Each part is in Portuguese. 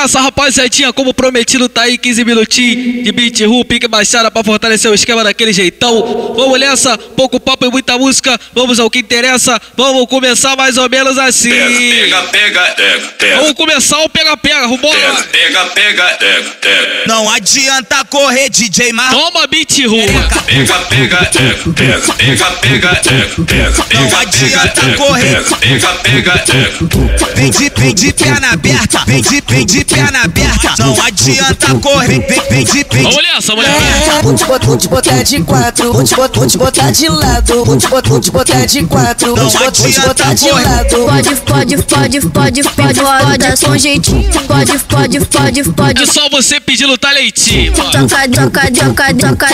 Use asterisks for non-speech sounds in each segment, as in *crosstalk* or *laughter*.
nessa, rapaziadinha, como prometido, tá aí 15 minutinhos de beat ru, pique baixada pra fortalecer o esquema daquele jeitão. Vamos nessa, pouco papo e muita música, vamos ao que interessa, vamos começar mais ou menos assim. Pega, pega, pega, pega. Vamos começar o pega-pega, vambora. Pega, pega, pega, pega, pega. Não adianta correr, DJ Mar. Toma beat ru. Pega, pega, pega, pega, pega, pega, pega, pega, Não adianta correr. pega, pega, pega. Vem de, vem de perna aberta, vem de, vem de perna aberta. Não adianta correr, vem, vem de, vem Vamos de. nessa, mulher. Vou te botar, vou te botar de quatro, vou te botar, vou te botar de lado, vou te botar, vou te botar de quatro, vou te botar, vou te botar de lado. Pode, pode, pode, pode, pode, pode, com jeitinho. Pode, pode, pode, pode. É só você pedindo talentinho. Toca, toca, toca, toca, toca,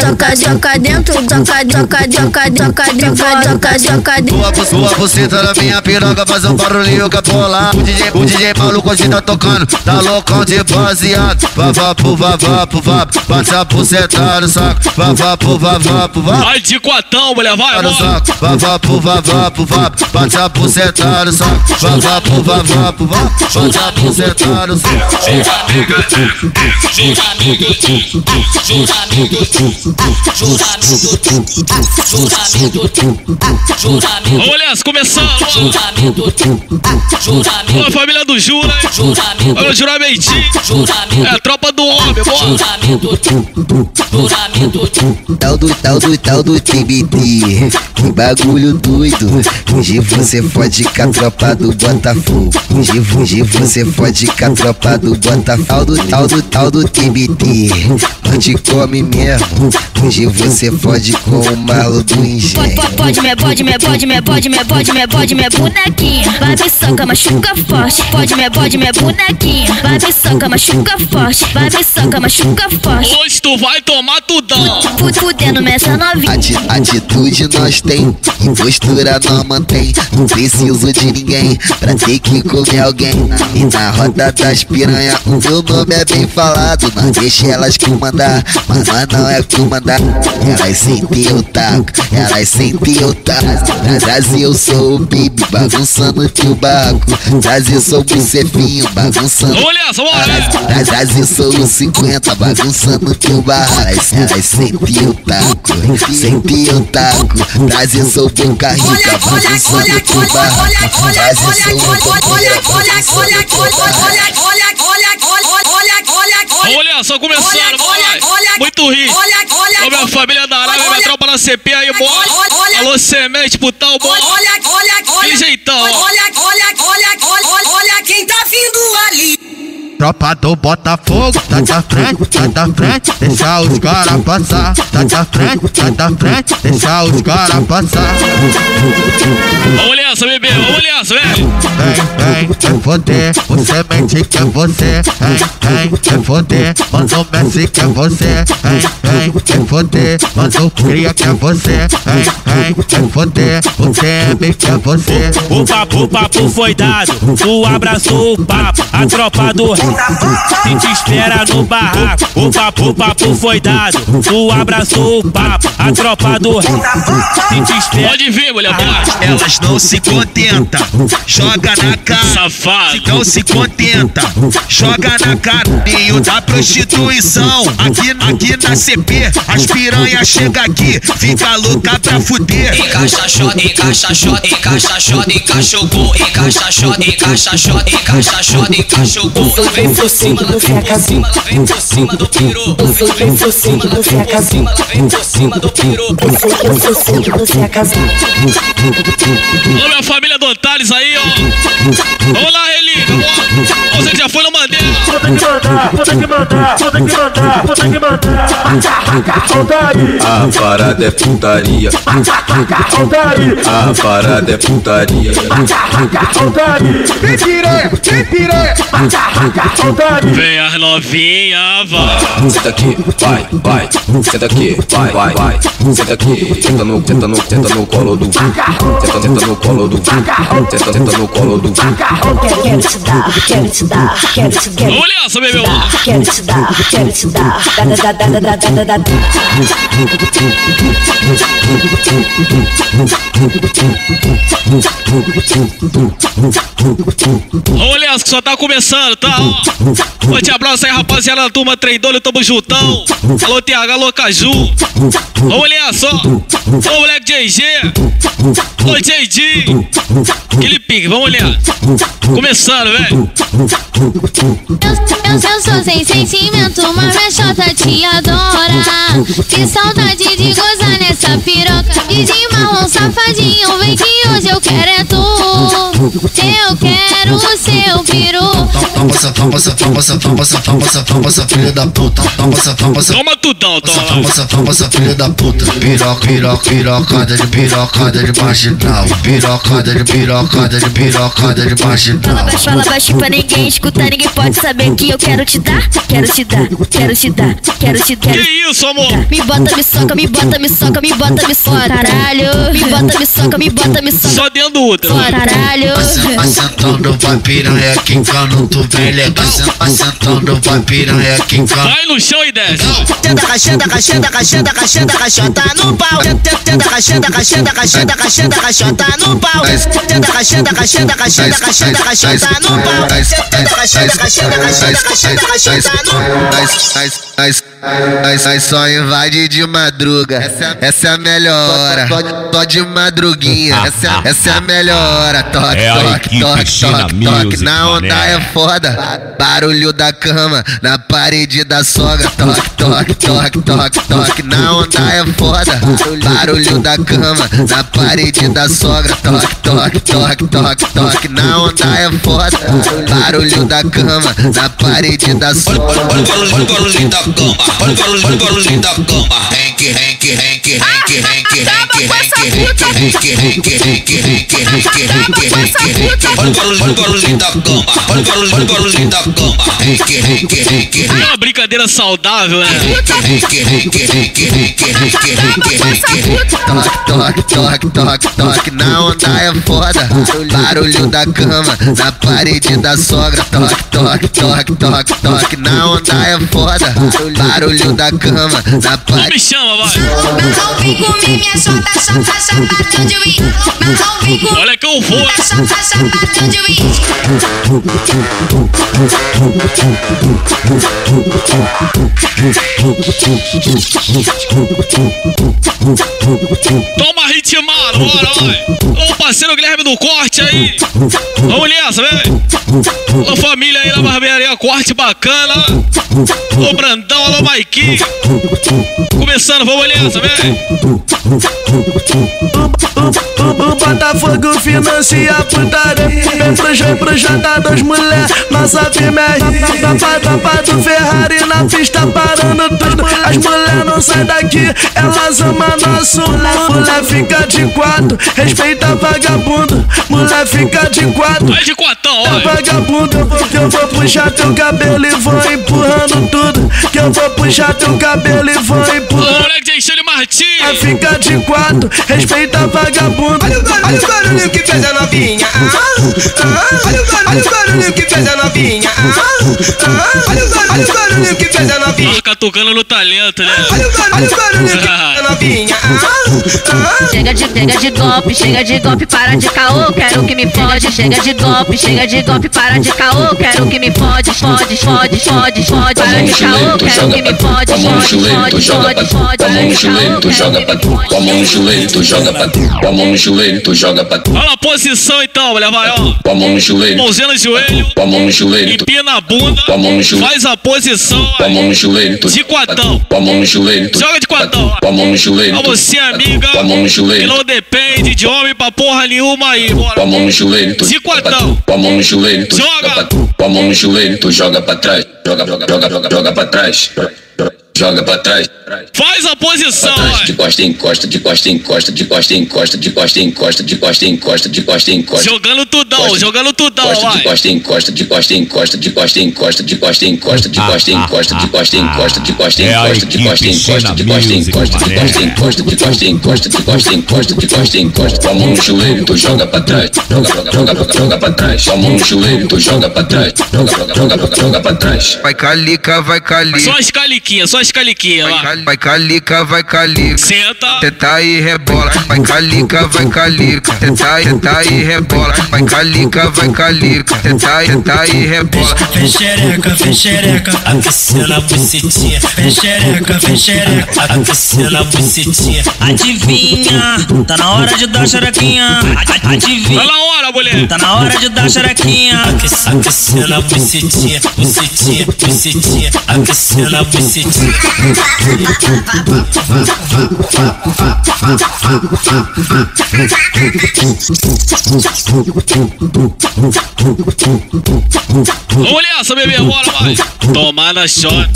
toca, toca dentro, toca, toca, toca, toca, toca, toca, toca dentro. Bu- sua buceta na minha piroga faz um barulhinho que é bolar. O DJ, o DJ maluco hoje tá tocando, tá loucão de baseado. Vá, vá, pu, vá, vá, passa a buceta no saco. Vá, vá, pu, vá, vá. Vai de quatão, mulher, vai, No saco, vá, vá, pu, vá, vá, passa a buceta no saco. Vá, vá, pu, vá, vá, passa buceta no saco. Pega, Vamos nessa, começando. Olha a família do Jura, hein? O juramentinho. É a tropa do homem, bora. Tal do tal do tal do TBT Que bagulho doido Hoje você fode com a tropa do Botafogo Hoje, hoje você fode com a tropa do Botafogo Tal do tal do tal do TBT Onde come mesmo Hoje você fode com o malo do Pode, engenho pode, pode, me, pode, me, pode, me, pode, me, pode, me, pode, me, bonequinha. Vai me soca, machuca forte. Pode, me, pode, me, bonequinha. Vai me soca, machuca forte. Vai me soca, machuca forte. Hoje tu vai tomar tudão. Fu- Fudendo nessa novinha. Ati- Atitude nós tem, postura nós mantém. Não preciso de ninguém pra ter que comer alguém. E na roda das piranha, o meu nome é bem falado. Não deixa elas comandar, mas nós não é comandar. Elas sentem o taco, elas sentem o taco. Na Brasil eu sou o Bibi, bagunçando teu barco. Brasil sou o Bucefinho, bagunçando. Vamos nessa, bora. Nas asas sou os 50, bagunçando teu barra. Elas, elas sentem o taco, sentem o taco. Brasil sou boca rica, bagunçando teu barra. Brasil sou boca Vamos nessa, começando, vai. Muito rico. Olha minha família da Arábia, minha tropa na CP aí, bora. Alô, semente, putão, bora. Que jeitão. Olha Tropa do Botafogo, tá da frente, tá da frente, deixa os cara passar. Tá da frente, tá da frente, deixa os cara passar. Vamos nessa, bebê, vamos nessa, velho. Vem, vem, quer foder, você mente que é você. Vem, vem, quer foder, manda o Messi que é você. Vem, vem, quer foder, manda o Cria que é você. Vem, vem, quer foder, o TM que é você. O papo, o papo foi dado, tu abraçou o papo, a tropa do rei e te espera no barraco. O papo, o papo foi dado, tu abraçou o papo, a tropa do rei e te espera. Pode vir, mulher. Elas não se contentam, joga na cara. Safado. Não se contenta, joga na cara. Meio da prostituição, aqui, aqui na CP. As piranha chega aqui, fica louca pra fuder. Encaixa shot, encaixa shot, encaixa shot, encaixa o gol, encaixa shot, encaixa shot, encaixa shot, encaixa o gol. Vem por cima, ela vem por cima, ela vem por cima do. Ela vem por cima, ela vem por cima, ela vem por cima do peru. Olha minha família do Antales aí, ó. Vamos lá, Relíquia, bora. Você já foi no Mandela. A parada é putaria. A parada é putaria. Vem piranha, vem piranha. Vem as novinha, vai. Senta aqui, vai, vai. Senta aqui, vai, vai, vai. Senta aqui, senta no, senta no, senta no colo do. Senta, senta no colo do. Senta, senta no colo do. Quero te dar, quero te dar, quero te dar. Olha essa, bebê. Quero te dar, quero te dar. Da, da, da, da, da, da, da, da. Olha que só tá começando, tá? Forte abraço aí, rapaziada da turma Treindolho, tamo juntão. Alô, TH, alô, Caju. Olha só. Ô, moleque JG. Ô, JD. Aquele pique, vamos olhar. Começando, velho. Eu, eu, eu sou sem sentimento, mas chota te adora. Que saudade de gozar nessa piroca. E de marrom safadinho, vem que hoje eu quero. Eu quero o seu peru. Toma essa, toma essa, toma essa, toma essa, toma essa, filha da puta. Toma essa, toma essa, Toma tudão, toma toma. essa, toma essa filha da puta. Piroca, piroca, pirocada de pirocada de marginal. Pirocada de pirocada de pirocada de Fala marginal. baixo, fala baixo pra ninguém escutar, ninguém pode saber que eu quero te dar. Quero te dar, quero te dar, quero te dar. Que isso, amor? Me bota, me soca, me bota, me soca, me bota, me soca, caralho. Me bota, me soca, me bota, me soca, Só dentro do útero. caralho sentando pra piranha quincando, tu vem legal. Sentando pra piranha quincando. Vai no chão e desce. Tenta cacheta, cacheta, cacheta, cacheta, cachota no pau. Tenta cacheta, cacheta, cacheta, cacheta, cachota no pau. Tenta cacheta, cacheta, cacheta, cacheta, cachota no pau. Tenta cacheta, cacheta, cacheta, cacheta, cachota no pau. Nós, nós, só invade de madruga. Essa é a melhor hora. Só de madruguinha. Essa, essa é a melhor hora. Toque, É toque, toque, toque, toque. Na onda é foda. Barulho da cama na parede da sogra. Toque, toque, toque, toque, toque. Na onda é foda. Barulho da cama na parede da sogra. Toque, toque, toque, toque, toque. Na onda é foda. Barulho da cama na parede da sogra. Olha o barulho, olha o barulhinho da cama. Olha o barulho, olha o barulhinho da cama. Henk, Henk, Henk, Henk, Henk, Henk, Henk, Henk, Henk, Henk, Henk, Henk, Henk, Henk. Olha o barulho, olha o barulhinho da cama. Olha o barulho, olha o barulhinho da cama. Henk, Henk, Henk. É uma brincadeira saudável, né? Toque, toque, toque, toque, toque, na onda é foda. Barulho da cama, na parede da sogra. Toque, toque, toque, toque, toque, na onda é foda. Barulho da cama, na parede. me chama, vai. Vem minha chota, chota, chota, de vem Olha que eu vou. minha chota, chota, de uísque. Toma ritmado, bora, vai. Ô, parceiro Guilherme do corte aí. Vamos nessa, velho. Ô, família aí na barbearia, corte bacana. Ô, Brandão, alô, Maiki. Começando, vamos nessa, velho. O Botafogo financia a putaria Vem pro jogo pro janta dos mulher Nossa firma é Tapa, tapa do Ferrari na pista parando tudo As mulher não saem daqui Elas amam nosso mundo Mulher fica de quatro Respeita vagabundo Mulher fica de quatro Vai de quatão, é vai. vagabundo, eu vou, eu vou puxar teu cabelo e vou empurrando tudo. Que eu vou puxar teu cabelo e vou Ô, empurrando. moleque de Alexandre Martins. Fica de quatro, respeita vagabundo. Olha o barulho, olha o barulho que fez a novinha. Ah, ah, olha o barulho, olha o barulho que fez a novinha. Ah, olha o barulho, olha o barulho que fez a novinha. Fica tocando no talento, né? Olha o barulho, olha o barulho que fez a novinha. Chega de, chega de golpe, chega de golpe, para de caô, quero que me fode. Chega de golpe, chega de golpe, para de caô, quero que me fode, fode, fode, fode, fode, para de caô, quero que me fode, fode, fode, fode, fode, Com a mão no joelho, tu joga pra tu. Com a mão no joelho, tu joga pra tu. Com a mão no joelho, tu joga pra tu. Olha a posição então, mulher, vai, ó. Com a mão no joelho. Mãozinha no joelho, Com a mão no joelho, tu. empina a bunda, Com a mão no joelho. faz a posição Com a mão no joelho, tu. De quatão. Com a mão no joelho, tu. Joga de quatão. Com a mão no joelho, Pra tu. você, amiga, Com a mão no que joelho. não depende de homem pra porra nenhuma aí, Com a bora. mão no joelho, tu. De quatão. Com a mão no joelho, tu. Joga. pra tu. Com a mão no joelho, tu joga pra trás. Joga, joga, joga, joga, joga pra trás. Christ. Joga pra trás. Faz a posição, vai. de costa em costa, de costa em costa, de costa em costa, de costa em costa, de costa em costa, de costa em costa. Jogando tudão, Costa, jogando tudão, Costa, de vai. costa em costa, de costa em costa, de costa em costa, de costa em costa, de costa em costa, de costa em costa, de costa em É costa, de costa em costa, de costa em costa, de costa em costa, de costa em costa, de costa em costa, de costa em costa. Com a mão no joelho, tu joga pra trás, joga, joga, joga, joga, joga pra trás. Com a mão no joelho, tu joga pra trás, joga, joga, joga, joga, joga pra trás. Vai calica, vai calica. Só as caliquinhas, só as caliquinhas, Vai, vai. cali- vai calica, vai calica. Senta. Tenta e rebola. Vai calica, vai calica. Tenta, tenta e rebola. Vai calica, vai calica. Tenta, tenta e rebola. Vem xereca, vem xereca, aquecendo a bucetinha. Vem xereca, vem xereca, aquecendo a bucetinha. Adivinha, tá na hora de dar xerequinha. A- Adivinha. Tá na hora, mulher. Tá na hora de dar xerequinha. Aquece- Aquecendo a bucetinha, bucetinha, bucetinha. Aquecendo a bucetinha. Vamos nessa, bebê, bora, vai. Tomar na shot,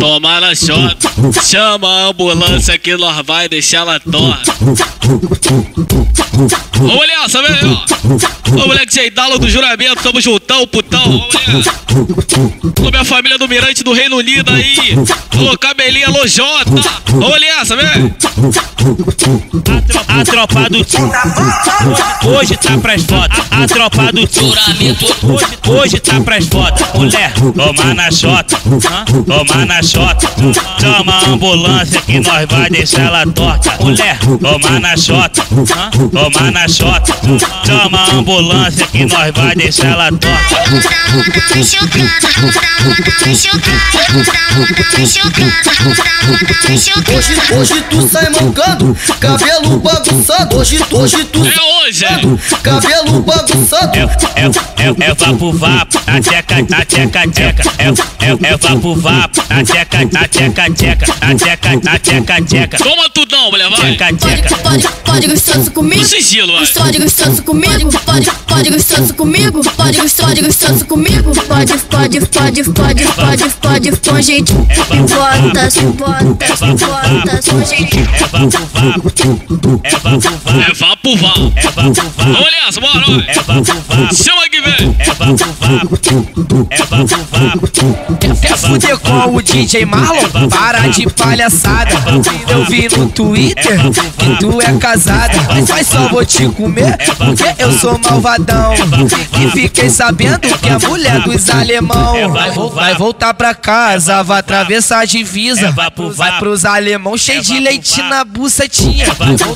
tomar na shot. Chama a ambulância que nós vai deixar ela torta. Vamos nessa, bebê, ó. Ô, moleque Jeidalo do juramento, tamo juntão, putão. Vamos minha família do Mirante do Reino Unido aí. Ô, cabelinho, alô, Jota. Vamos nessa, bebê. A tropa do tio hoje tá pras fotos. A tropa do tio hoje, hoje tá pras fotos. Mulher, toma na chota, toma na chota. Chama a ambulância que nós vai deixar ela torta. Mulher, toma na chota, toma na chota. Chama a ambulância que nós vai deixar ela torta. Hoje, hoje tu sai mancando, cabelo bagunçado. Hoje, hoje tu É hoje, é. cabelo bagunçado. É, é, é, é vapo vapo, na teca, na teca, teca. É, é, é vapo vapo, na teca, na teca, teca. Na teca, na teca, teca. Toma tudão, mulher, vai. Teca, teca. Pode, pode gostoso comigo. Sigilo, vai. Pode gostoso comigo. Pode, pode gostoso comigo. Pode, pode gostoso comigo. Pode, pode, pode, pode, pode, pode, com gente. Bota, se bota, É se vapo bota, com gente. É vapo é vapo vapo. É vapo vapo. É vapo vapo. Nessa, bora. É vapo vapo. Chama que vem. É vapo vapo. É vapo vapo. Quer fuder com o DJ Marlon? Para de palhaçada. Eu vi no Twitter que tu é casada. Mas só vou te comer porque eu sou malvadão. E fiquei sabendo que é mulher dos alemão. Vai, vai voltar pra casa, vai atravessar a divisa. Vai pros alemão cheio de leite na bucetinha.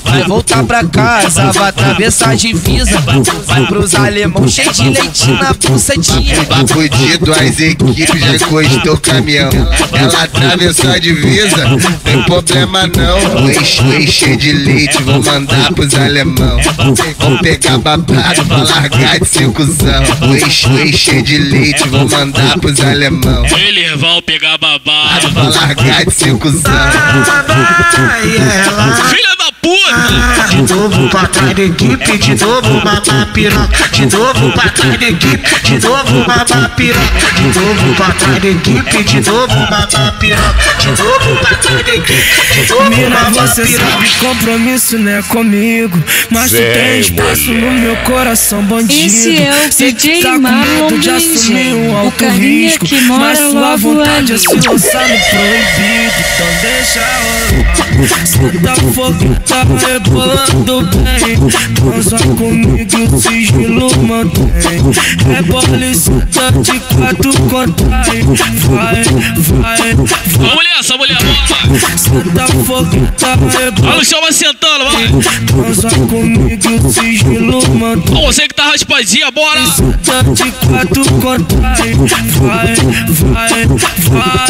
Vai voltar pra casa, vai atravessar a divisa. Vai pros alemão cheio de leite na bucetinha. Fudido, as equipes já encostou o caminhão. Ela atravessou a divisa, tem problema não. Enche, enche de leite, vou mandar pros alemão. Vou pegar babado pra largar de ser cuzão. Enche, enche de leite, vou mandar pros alemão. Eles vão pegar babado. Largar de cuzão. Filha da puta! De novo pra trás da equipe, de novo mamar piroca. De novo pra trás da equipe, de novo mamar piroca. De novo pra trás da equipe, de novo mamar piroca. De novo pra trás da equipe, de novo mamar você sabe, compromisso não é comigo. Mas tu tem espaço no meu coração, bandido. Esse é o DJ tá com Marlon medo de assumir um alto risco. Mas sua vontade é se lançar no proibido. Então deixa rolar. *laughs* Santa fogueta rebolando bem. Transa comigo sigilo mantém. É policita de quatro contrai. Vai, vai, vai. Vamos nessa, mulher, bora! Santa fogueta Olha rebolando o chão vai sentando, vai! Transa comigo sigilo mantém. Ó, você que tá raspadinha, bora! Tá de quatro contrai. Vai, vai, vai.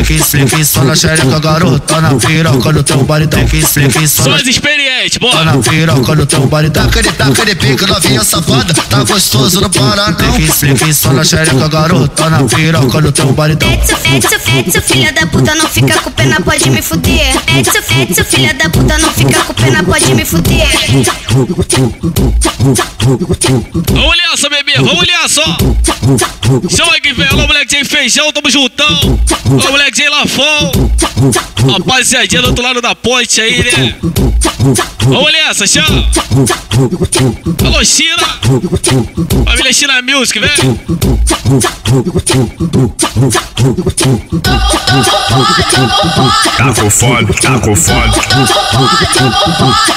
Explique, explique só na xereca, garota na piroca no teu baile. Explique, explique só São na as experiente, Tá bora. na piroca no teu body, taca de taca de pica, novinha safada. Tá gostoso, não para não. Fique, só na xereca, garota. Tá na piroca no teu então. Fetso, fetso, fetso, filha da puta, não fica com pena, pode me fuder. Fetso, fetso, filha da puta, não fica com pena, pode me fuder. Vamos nessa, bebê, vamos nessa, ó. Aqui, velho. Alô, moleque de feijão, tamo juntão. Alô, moleque de lafão. Rapaziadinha do outro lado da ponte aí, né? Vamos nessa, chama. Alô, China. Família China Music, velho. Tá com fome, tá com fome.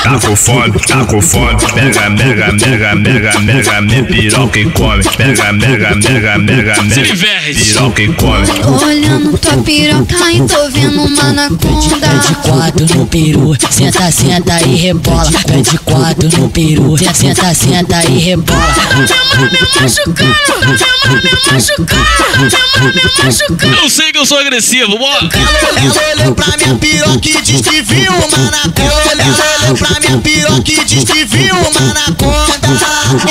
Tá com fome, tá com fome. Mega, mega, mega, mega, mega, me piroca e come. Mega, mega, mega, mega, mega, piroca e come. Olhando tua piroca e tô vendo uma anaconda. Pede quatro no peru, senta, senta e rebola. Pede quatro no peru, senta, senta e rebola. Eu sei que eu sou agressivo, bora. Ela olhou pra minha piroca e diz que viu uma anaconda. Ela olhou pra minha piroca e diz que viu uma anaconda.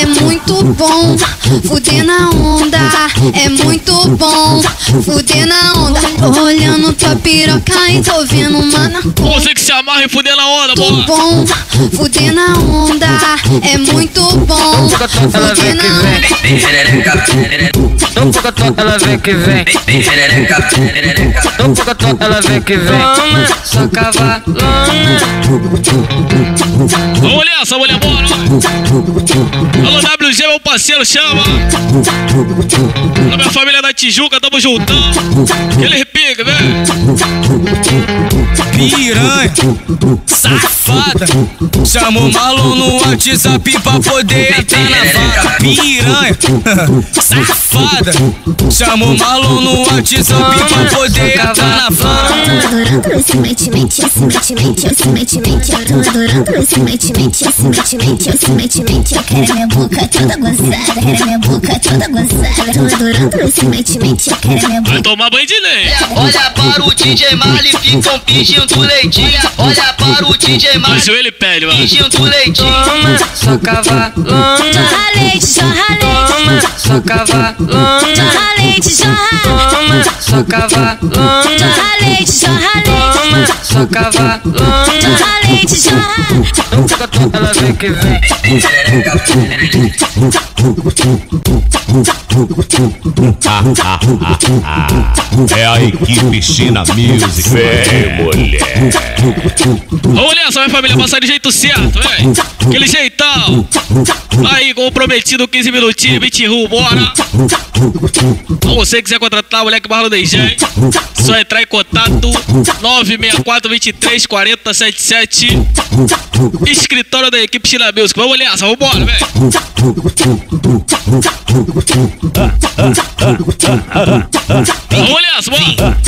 É muito bom fuder na onda. É muito bom fuder na onda. Olhando tua piroca e tô vendo uma anaconda. Você que se amarra e fuder na onda, bora. Bom fuder na onda. É muito bom fuder na onda. Não fica tonta, ela vem que vem. Não fica tonta, ela vem que vem. só cavalona. Vamos nessa, mulher, bora. Alô, WG, meu parceiro, chama. Alô, minha família da Tijuca, tamo juntão. Aquele pica, velho. Piranha, safada. Chama o Malon no WhatsApp pra poder entrar na vaga. Piranha, safada. Chama o Malon no WhatsApp pra poder entrar na vaga. adorando esse. Eu tô adorando esse esse esse. Eu quero minha boca toda gozada, quero minha boca toda gozada. Tô adorando esse mente, mente, eu quero minha boca. Vai tomar banho de lei. Olha para o DJ Marley, ficam pedindo leitinho. Olha para o DJ No Marley, joelho e pede, mano. pedindo leitinho. Só cavalona, Jorra leite, jorra leite, só cavalona, jorra leite, jorra. só cavalona, Jorra leite, jorra leite, só cavalona. jorra leite, jorra. Ela vem que vem. É a equipe China Music. Vem, mulher. Vamos nessa, minha família, passar de jeito certo, velho. Aquele jeitão. Aí, como prometido, 15 minutinhos, 20 ru, bora. Então, você quiser contratar o moleque Barro DJ, só entrar em contato 964 23 40 77. Escritório da equipe China Music. Vamos nessa, vambora, velho. Vamos nessa, bora.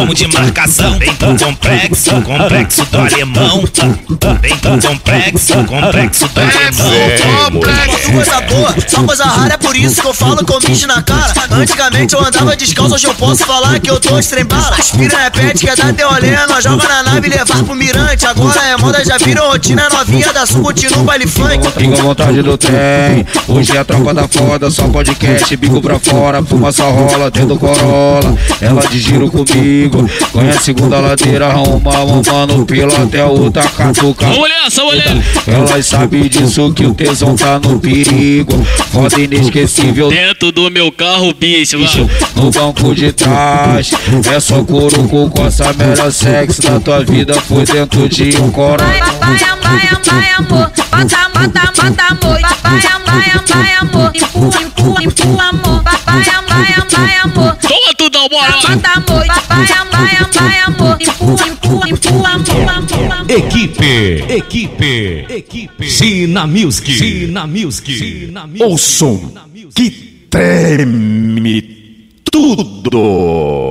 Vamos de marcação, vem pro complexo, complexo do alemão. Vem pro complexo, complexo do alemão. Faço coisa boa, só coisa rara, é por isso que eu falo com bicho na cara. Antigamente eu andava descalço, hoje eu posso falar que eu tô estrembala. Aspira é pet, quer dar teu olé, nós joga na nave e levar pro mirante. Agora é moda, já virou rotina, novinha da sul, continua o baile funk. Fica à vontade do trem. Hoje é a tropa da foda, só podcast, bico pra fora, fuma só rola dentro do Corolla. Ela de giro comigo, conhece a segunda ladeira, arruma, mano, pelo até outra catuca. Elas sabem disso que o tesão tá no perigo. Foda inesquecível Dentro do meu carro, bicho, bicho no banco de trás. É só couro com essa melhor sexo da tua vida foi dentro de um Corolla. Vai, vai, vai, amor. Bota, bota, bota, amor. Vai, vai, vai, amor. Empurra, empurra, empurra, amor. Vai, vai, vai, amor. Toma tudão, bora. Bota, amor. Vai, vai, vai, amor. Empurra, empurra, empurra. Equipe, equipe, equipe. China Music. China Music. O som que treme tudo.